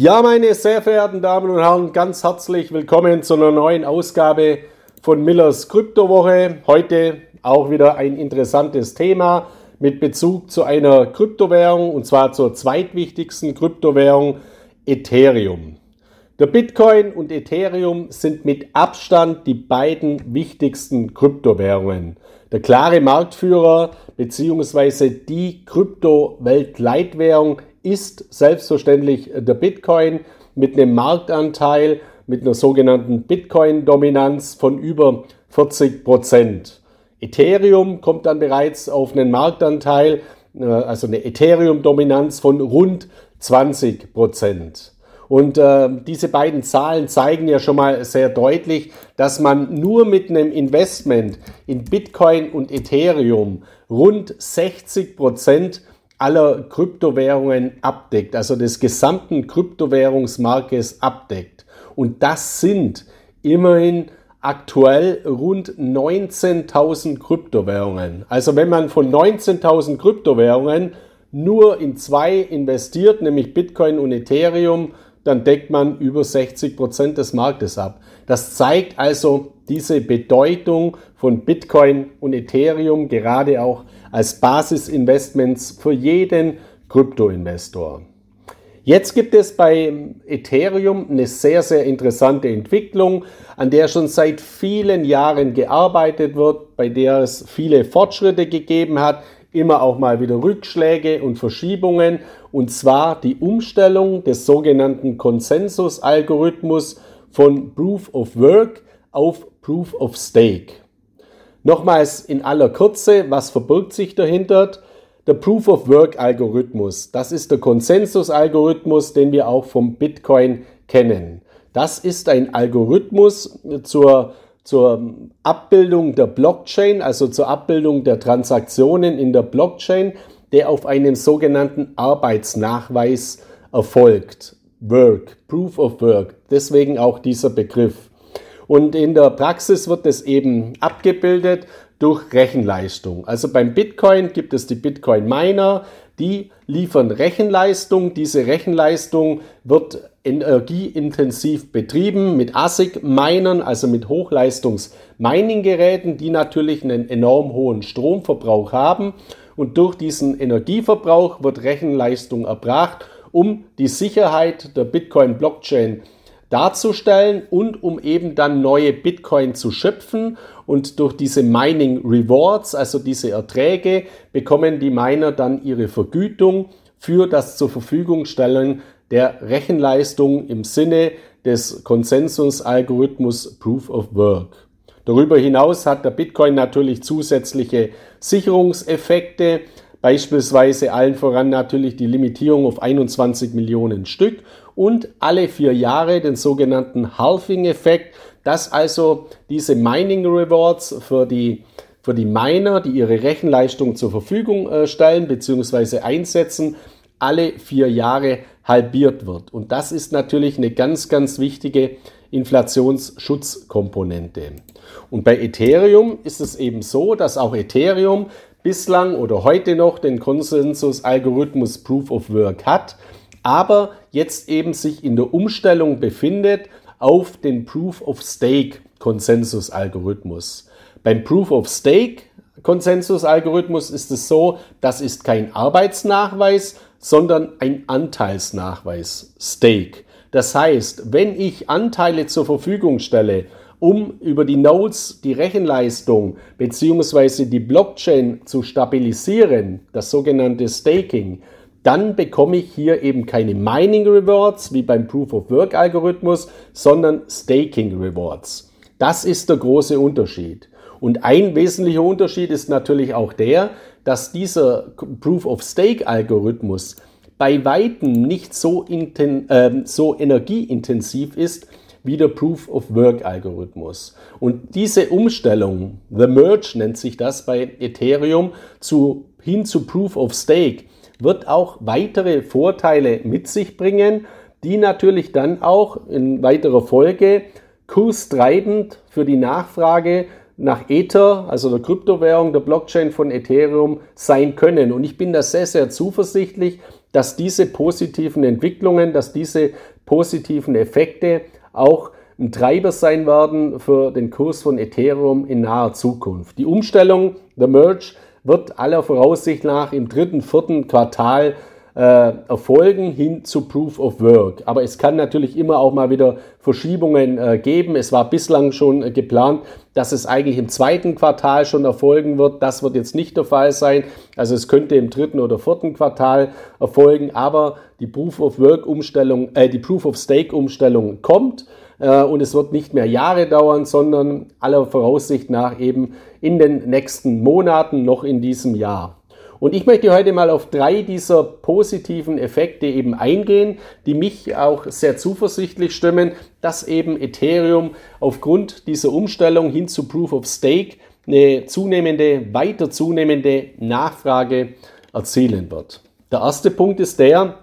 Ja, meine sehr verehrten Damen und Herren, ganz herzlich willkommen zu einer neuen Ausgabe von Millers Kryptowoche. Heute auch wieder ein interessantes Thema mit Bezug zu einer Kryptowährung und zwar zur zweitwichtigsten Kryptowährung Ethereum. Der Bitcoin und Ethereum sind mit Abstand die beiden wichtigsten Kryptowährungen. Der klare Marktführer bzw. die Krypto-Weltleitwährung ist selbstverständlich der Bitcoin mit einem Marktanteil, mit einer sogenannten Bitcoin-Dominanz von über 40 Prozent. Ethereum kommt dann bereits auf einen Marktanteil, äh, also eine Ethereum-Dominanz von rund 20 Prozent. Und äh, diese beiden Zahlen zeigen ja schon mal sehr deutlich, dass man nur mit einem Investment in Bitcoin und Ethereum rund 60 Prozent aller Kryptowährungen abdeckt, also des gesamten Kryptowährungsmarktes abdeckt. Und das sind immerhin aktuell rund 19.000 Kryptowährungen. Also wenn man von 19.000 Kryptowährungen nur in zwei investiert, nämlich Bitcoin und Ethereum, dann deckt man über 60 Prozent des Marktes ab. Das zeigt also diese Bedeutung von Bitcoin und Ethereum gerade auch als Basisinvestments für jeden Kryptoinvestor. Jetzt gibt es bei Ethereum eine sehr, sehr interessante Entwicklung, an der schon seit vielen Jahren gearbeitet wird, bei der es viele Fortschritte gegeben hat, immer auch mal wieder Rückschläge und Verschiebungen, und zwar die Umstellung des sogenannten Konsensus-Algorithmus von Proof of Work auf Proof of Stake. Nochmals in aller Kürze, was verbirgt sich dahinter? Der Proof of Work Algorithmus, das ist der Konsensus-Algorithmus, den wir auch vom Bitcoin kennen. Das ist ein Algorithmus zur, zur Abbildung der Blockchain, also zur Abbildung der Transaktionen in der Blockchain, der auf einem sogenannten Arbeitsnachweis erfolgt. Work, Proof of Work, deswegen auch dieser Begriff. Und in der Praxis wird es eben abgebildet durch Rechenleistung. Also beim Bitcoin gibt es die Bitcoin Miner, die liefern Rechenleistung. Diese Rechenleistung wird energieintensiv betrieben mit ASIC-Minern, also mit Hochleistungs-Mining-Geräten, die natürlich einen enorm hohen Stromverbrauch haben. Und durch diesen Energieverbrauch wird Rechenleistung erbracht, um die Sicherheit der Bitcoin-Blockchain darzustellen und um eben dann neue Bitcoin zu schöpfen. Und durch diese Mining Rewards, also diese Erträge, bekommen die Miner dann ihre Vergütung für das zur Verfügung stellen der Rechenleistung im Sinne des Konsensus-Algorithmus Proof of Work. Darüber hinaus hat der Bitcoin natürlich zusätzliche Sicherungseffekte, beispielsweise allen voran natürlich die Limitierung auf 21 Millionen Stück und alle vier Jahre den sogenannten Halving-Effekt, dass also diese Mining Rewards für die, für die Miner, die ihre Rechenleistung zur Verfügung äh, stellen bzw. einsetzen, alle vier Jahre halbiert wird. Und das ist natürlich eine ganz, ganz wichtige Inflationsschutzkomponente. Und bei Ethereum ist es eben so, dass auch Ethereum bislang oder heute noch den Konsensus-Algorithmus Proof of Work hat aber jetzt eben sich in der Umstellung befindet auf den Proof of Stake Konsensus-Algorithmus. Beim Proof of Stake Konsensus-Algorithmus ist es so, das ist kein Arbeitsnachweis, sondern ein Anteilsnachweis, Stake. Das heißt, wenn ich Anteile zur Verfügung stelle, um über die Nodes die Rechenleistung bzw. die Blockchain zu stabilisieren, das sogenannte Staking, dann bekomme ich hier eben keine Mining Rewards wie beim Proof of Work Algorithmus, sondern Staking Rewards. Das ist der große Unterschied. Und ein wesentlicher Unterschied ist natürlich auch der, dass dieser Proof of Stake Algorithmus bei weitem nicht so, äh, so energieintensiv ist wie der Proof of Work Algorithmus. Und diese Umstellung, The Merge nennt sich das bei Ethereum, zu, hin zu Proof of Stake, wird auch weitere Vorteile mit sich bringen, die natürlich dann auch in weiterer Folge kurstreibend für die Nachfrage nach Ether, also der Kryptowährung, der Blockchain von Ethereum sein können. Und ich bin da sehr, sehr zuversichtlich, dass diese positiven Entwicklungen, dass diese positiven Effekte auch ein Treiber sein werden für den Kurs von Ethereum in naher Zukunft. Die Umstellung, der Merge, wird aller Voraussicht nach im dritten, vierten Quartal äh, erfolgen hin zu Proof of Work. Aber es kann natürlich immer auch mal wieder Verschiebungen äh, geben. Es war bislang schon äh, geplant, dass es eigentlich im zweiten Quartal schon erfolgen wird. Das wird jetzt nicht der Fall sein. Also es könnte im dritten oder vierten Quartal erfolgen, aber die Proof of Work Umstellung, äh, die Proof of Stake Umstellung kommt und es wird nicht mehr Jahre dauern, sondern aller Voraussicht nach eben in den nächsten Monaten noch in diesem Jahr. Und ich möchte heute mal auf drei dieser positiven Effekte eben eingehen, die mich auch sehr zuversichtlich stimmen, dass eben Ethereum aufgrund dieser Umstellung hin zu Proof of Stake eine zunehmende, weiter zunehmende Nachfrage erzielen wird. Der erste Punkt ist der,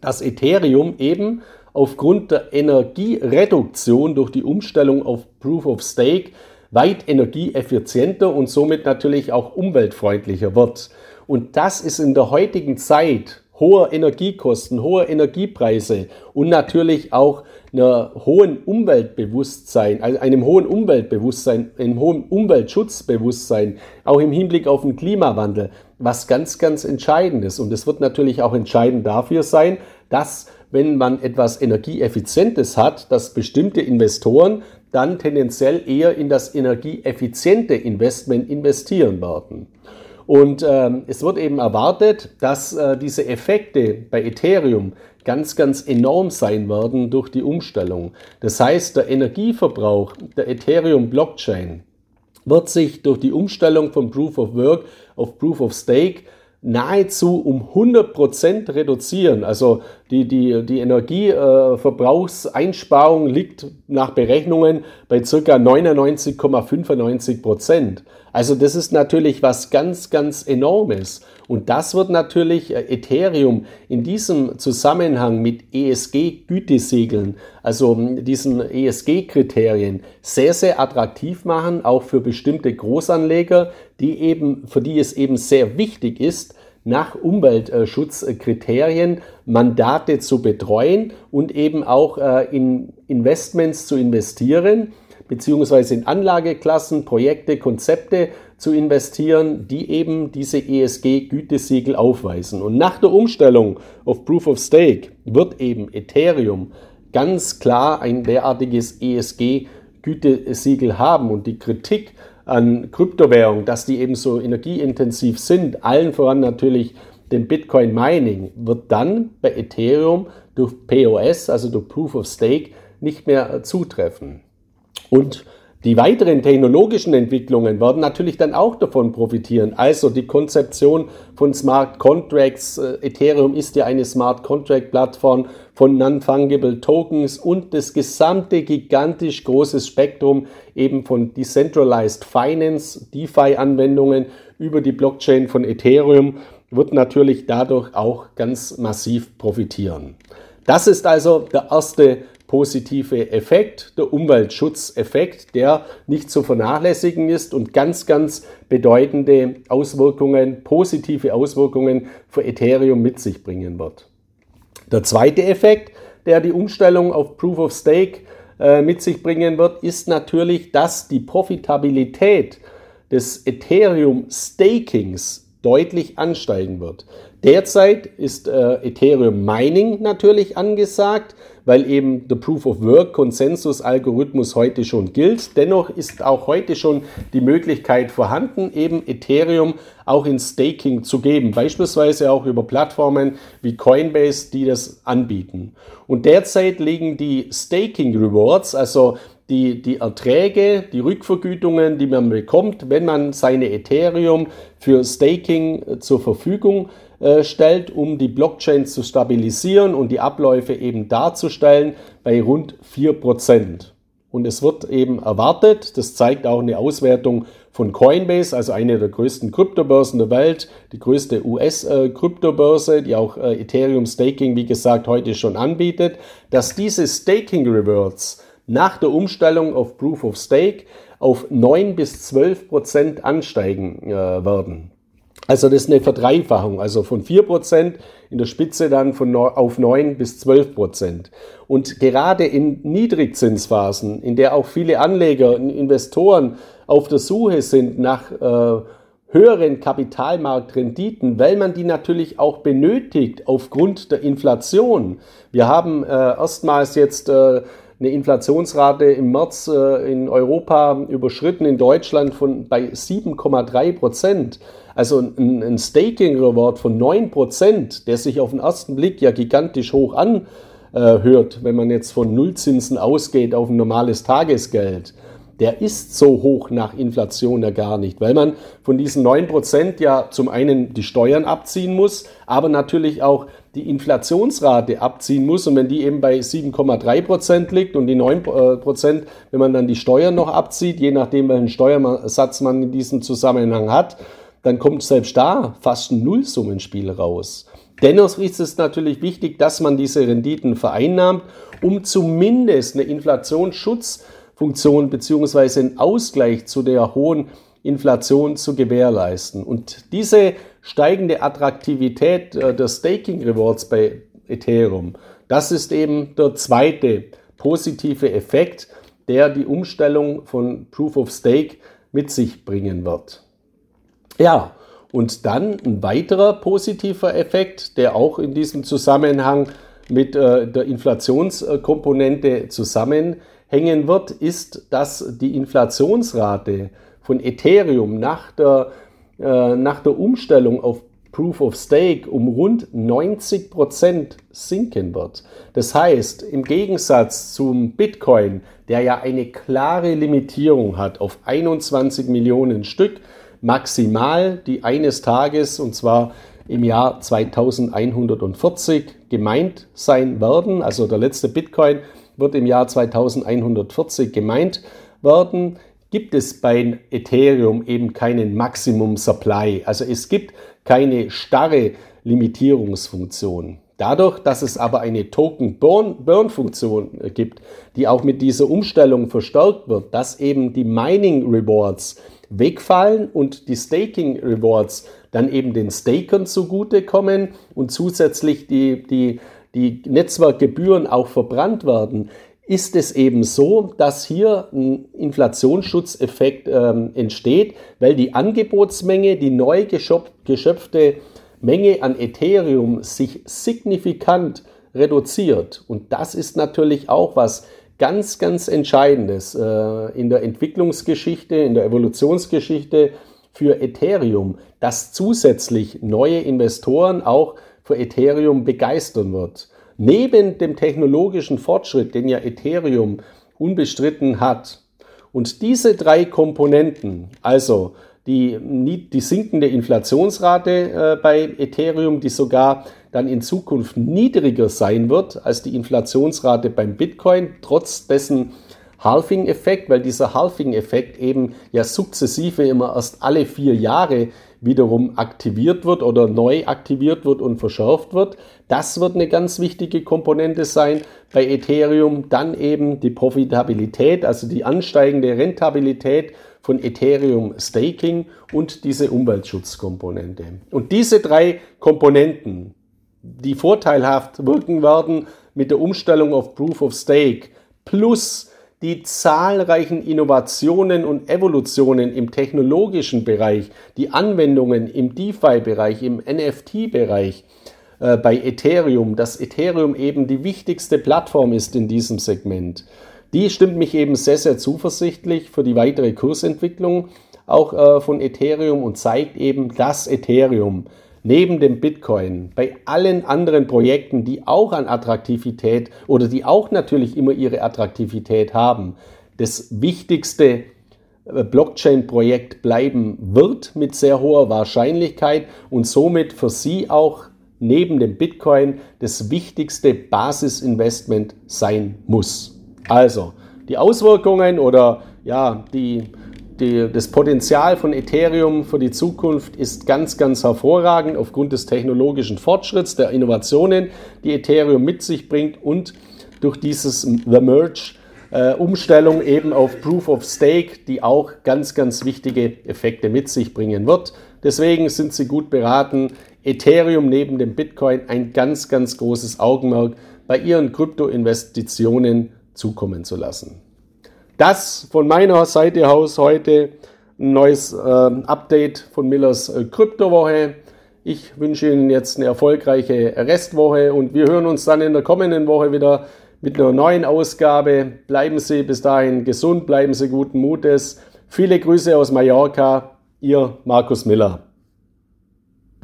dass Ethereum eben aufgrund der Energiereduktion durch die Umstellung auf Proof of Stake weit energieeffizienter und somit natürlich auch umweltfreundlicher wird. Und das ist in der heutigen Zeit hoher Energiekosten, hoher Energiepreise und natürlich auch einer hohen Umweltbewusstsein, also einem hohen Umweltbewusstsein, einem hohen Umweltschutzbewusstsein, auch im Hinblick auf den Klimawandel, was ganz, ganz entscheidend ist. Und es wird natürlich auch entscheidend dafür sein, dass wenn man etwas Energieeffizientes hat, dass bestimmte Investoren dann tendenziell eher in das energieeffiziente Investment investieren werden. Und ähm, es wird eben erwartet, dass äh, diese Effekte bei Ethereum ganz, ganz enorm sein werden durch die Umstellung. Das heißt, der Energieverbrauch der Ethereum-Blockchain wird sich durch die Umstellung von Proof of Work auf Proof of Stake nahezu um 100% reduzieren. Also die, die, die Energieverbrauchseinsparung liegt nach Berechnungen bei circa 99,95%. Also das ist natürlich was ganz, ganz enormes. Und das wird natürlich äh, Ethereum in diesem Zusammenhang mit ESG-Gütesiegeln, also hm, diesen ESG-Kriterien, sehr, sehr attraktiv machen, auch für bestimmte Großanleger, die eben, für die es eben sehr wichtig ist, nach Umweltschutzkriterien Mandate zu betreuen und eben auch äh, in Investments zu investieren, beziehungsweise in Anlageklassen, Projekte, Konzepte zu investieren, die eben diese ESG-Gütesiegel aufweisen. Und nach der Umstellung auf Proof of Stake wird eben Ethereum ganz klar ein derartiges ESG-Gütesiegel haben. Und die Kritik an Kryptowährungen, dass die eben so energieintensiv sind, allen voran natürlich dem Bitcoin Mining, wird dann bei Ethereum durch POS, also durch Proof of Stake, nicht mehr zutreffen. Und die weiteren technologischen Entwicklungen werden natürlich dann auch davon profitieren. Also die Konzeption von Smart Contracts. Äh, Ethereum ist ja eine Smart Contract Plattform von Non-Fungible Tokens und das gesamte gigantisch große Spektrum eben von Decentralized Finance, DeFi-Anwendungen über die Blockchain von Ethereum wird natürlich dadurch auch ganz massiv profitieren. Das ist also der erste positive Effekt, der Umweltschutzeffekt, der nicht zu vernachlässigen ist und ganz, ganz bedeutende Auswirkungen, positive Auswirkungen für Ethereum mit sich bringen wird. Der zweite Effekt, der die Umstellung auf Proof of Stake äh, mit sich bringen wird, ist natürlich, dass die Profitabilität des Ethereum Stakings deutlich ansteigen wird. Derzeit ist äh, Ethereum Mining natürlich angesagt, weil eben der Proof of Work Konsensus-Algorithmus heute schon gilt. Dennoch ist auch heute schon die Möglichkeit vorhanden, eben Ethereum auch in Staking zu geben, beispielsweise auch über Plattformen wie Coinbase, die das anbieten. Und derzeit liegen die Staking Rewards, also die, die Erträge, die Rückvergütungen, die man bekommt, wenn man seine Ethereum für Staking äh, zur Verfügung äh, stellt, um die Blockchain zu stabilisieren und die Abläufe eben darzustellen, bei rund 4%. Und es wird eben erwartet, das zeigt auch eine Auswertung von Coinbase, also eine der größten Kryptobörsen der Welt, die größte US-Kryptobörse, die auch äh, Ethereum Staking, wie gesagt, heute schon anbietet, dass diese Staking Rewards nach der Umstellung auf Proof of Stake auf 9 bis 12 Prozent ansteigen äh, werden. Also das ist eine Verdreifachung, also von 4% in der Spitze dann von auf 9 bis 12%. Und gerade in Niedrigzinsphasen, in der auch viele Anleger und Investoren auf der Suche sind nach äh, höheren Kapitalmarktrenditen, weil man die natürlich auch benötigt aufgrund der Inflation. Wir haben äh, erstmals jetzt äh, eine Inflationsrate im März äh, in Europa überschritten, in Deutschland von bei 7,3 Prozent. Also ein, ein Staking-Reward von 9 Prozent, der sich auf den ersten Blick ja gigantisch hoch anhört, wenn man jetzt von Nullzinsen ausgeht auf ein normales Tagesgeld der ist so hoch nach Inflation ja gar nicht, weil man von diesen 9% ja zum einen die Steuern abziehen muss, aber natürlich auch die Inflationsrate abziehen muss. Und wenn die eben bei 7,3% liegt und die 9%, wenn man dann die Steuern noch abzieht, je nachdem welchen Steuersatz man in diesem Zusammenhang hat, dann kommt selbst da fast ein Nullsummenspiel raus. Dennoch ist es natürlich wichtig, dass man diese Renditen vereinnahmt, um zumindest eine Inflationsschutz Funktion beziehungsweise einen Ausgleich zu der hohen Inflation zu gewährleisten. Und diese steigende Attraktivität äh, der Staking Rewards bei Ethereum, das ist eben der zweite positive Effekt, der die Umstellung von Proof of Stake mit sich bringen wird. Ja, und dann ein weiterer positiver Effekt, der auch in diesem Zusammenhang mit äh, der Inflationskomponente zusammenhängt, hängen wird, ist, dass die Inflationsrate von Ethereum nach der, äh, nach der Umstellung auf Proof of Stake um rund 90 Prozent sinken wird. Das heißt, im Gegensatz zum Bitcoin, der ja eine klare Limitierung hat auf 21 Millionen Stück, maximal, die eines Tages, und zwar im Jahr 2140 gemeint sein werden. Also der letzte Bitcoin wird im Jahr 2140 gemeint werden, gibt es bei Ethereum eben keinen Maximum Supply. Also es gibt keine starre Limitierungsfunktion. Dadurch, dass es aber eine Token-Burn-Funktion gibt, die auch mit dieser Umstellung verstärkt wird, dass eben die Mining Rewards wegfallen und die Staking Rewards dann eben den Stakern zugutekommen und zusätzlich die, die die Netzwerkgebühren auch verbrannt werden, ist es eben so, dass hier ein Inflationsschutzeffekt ähm, entsteht, weil die Angebotsmenge, die neu geschöpfte Menge an Ethereum sich signifikant reduziert. Und das ist natürlich auch was ganz, ganz Entscheidendes äh, in der Entwicklungsgeschichte, in der Evolutionsgeschichte für Ethereum, dass zusätzlich neue Investoren auch für Ethereum begeistern wird. Neben dem technologischen Fortschritt, den ja Ethereum unbestritten hat, und diese drei Komponenten, also die, die sinkende Inflationsrate äh, bei Ethereum, die sogar dann in Zukunft niedriger sein wird als die Inflationsrate beim Bitcoin, trotz dessen Halving-Effekt, weil dieser Halving-Effekt eben ja sukzessive immer erst alle vier Jahre wiederum aktiviert wird oder neu aktiviert wird und verschärft wird. Das wird eine ganz wichtige Komponente sein bei Ethereum. Dann eben die Profitabilität, also die ansteigende Rentabilität von Ethereum Staking und diese Umweltschutzkomponente. Und diese drei Komponenten, die vorteilhaft wirken werden mit der Umstellung auf Proof of Stake plus die zahlreichen Innovationen und Evolutionen im technologischen Bereich, die Anwendungen im DeFi-Bereich, im NFT-Bereich äh, bei Ethereum, dass Ethereum eben die wichtigste Plattform ist in diesem Segment. Die stimmt mich eben sehr, sehr zuversichtlich für die weitere Kursentwicklung auch äh, von Ethereum und zeigt eben, dass Ethereum neben dem Bitcoin bei allen anderen Projekten, die auch an Attraktivität oder die auch natürlich immer ihre Attraktivität haben, das wichtigste äh, Blockchain-Projekt bleiben wird mit sehr hoher Wahrscheinlichkeit und somit für Sie auch neben dem Bitcoin das wichtigste Basisinvestment sein muss. Also die Auswirkungen oder ja die die, das Potenzial von Ethereum für die Zukunft ist ganz, ganz hervorragend aufgrund des technologischen Fortschritts, der Innovationen, die Ethereum mit sich bringt und durch dieses The Merge äh, Umstellung eben auf Proof of Stake, die auch ganz, ganz wichtige Effekte mit sich bringen wird. Deswegen sind Sie gut beraten, Ethereum neben dem Bitcoin ein ganz, ganz großes Augenmerk bei Ihren Kryptoinvestitionen zukommen zu lassen. Das von meiner Seite aus heute ein neues äh, Update von Millers äh, Kryptowoche. Ich wünsche Ihnen jetzt eine erfolgreiche Restwoche und wir hören uns dann in der kommenden Woche wieder mit einer neuen Ausgabe. Bleiben Sie bis dahin gesund, bleiben Sie guten Mutes. Viele Grüße aus Mallorca, Ihr Markus Miller.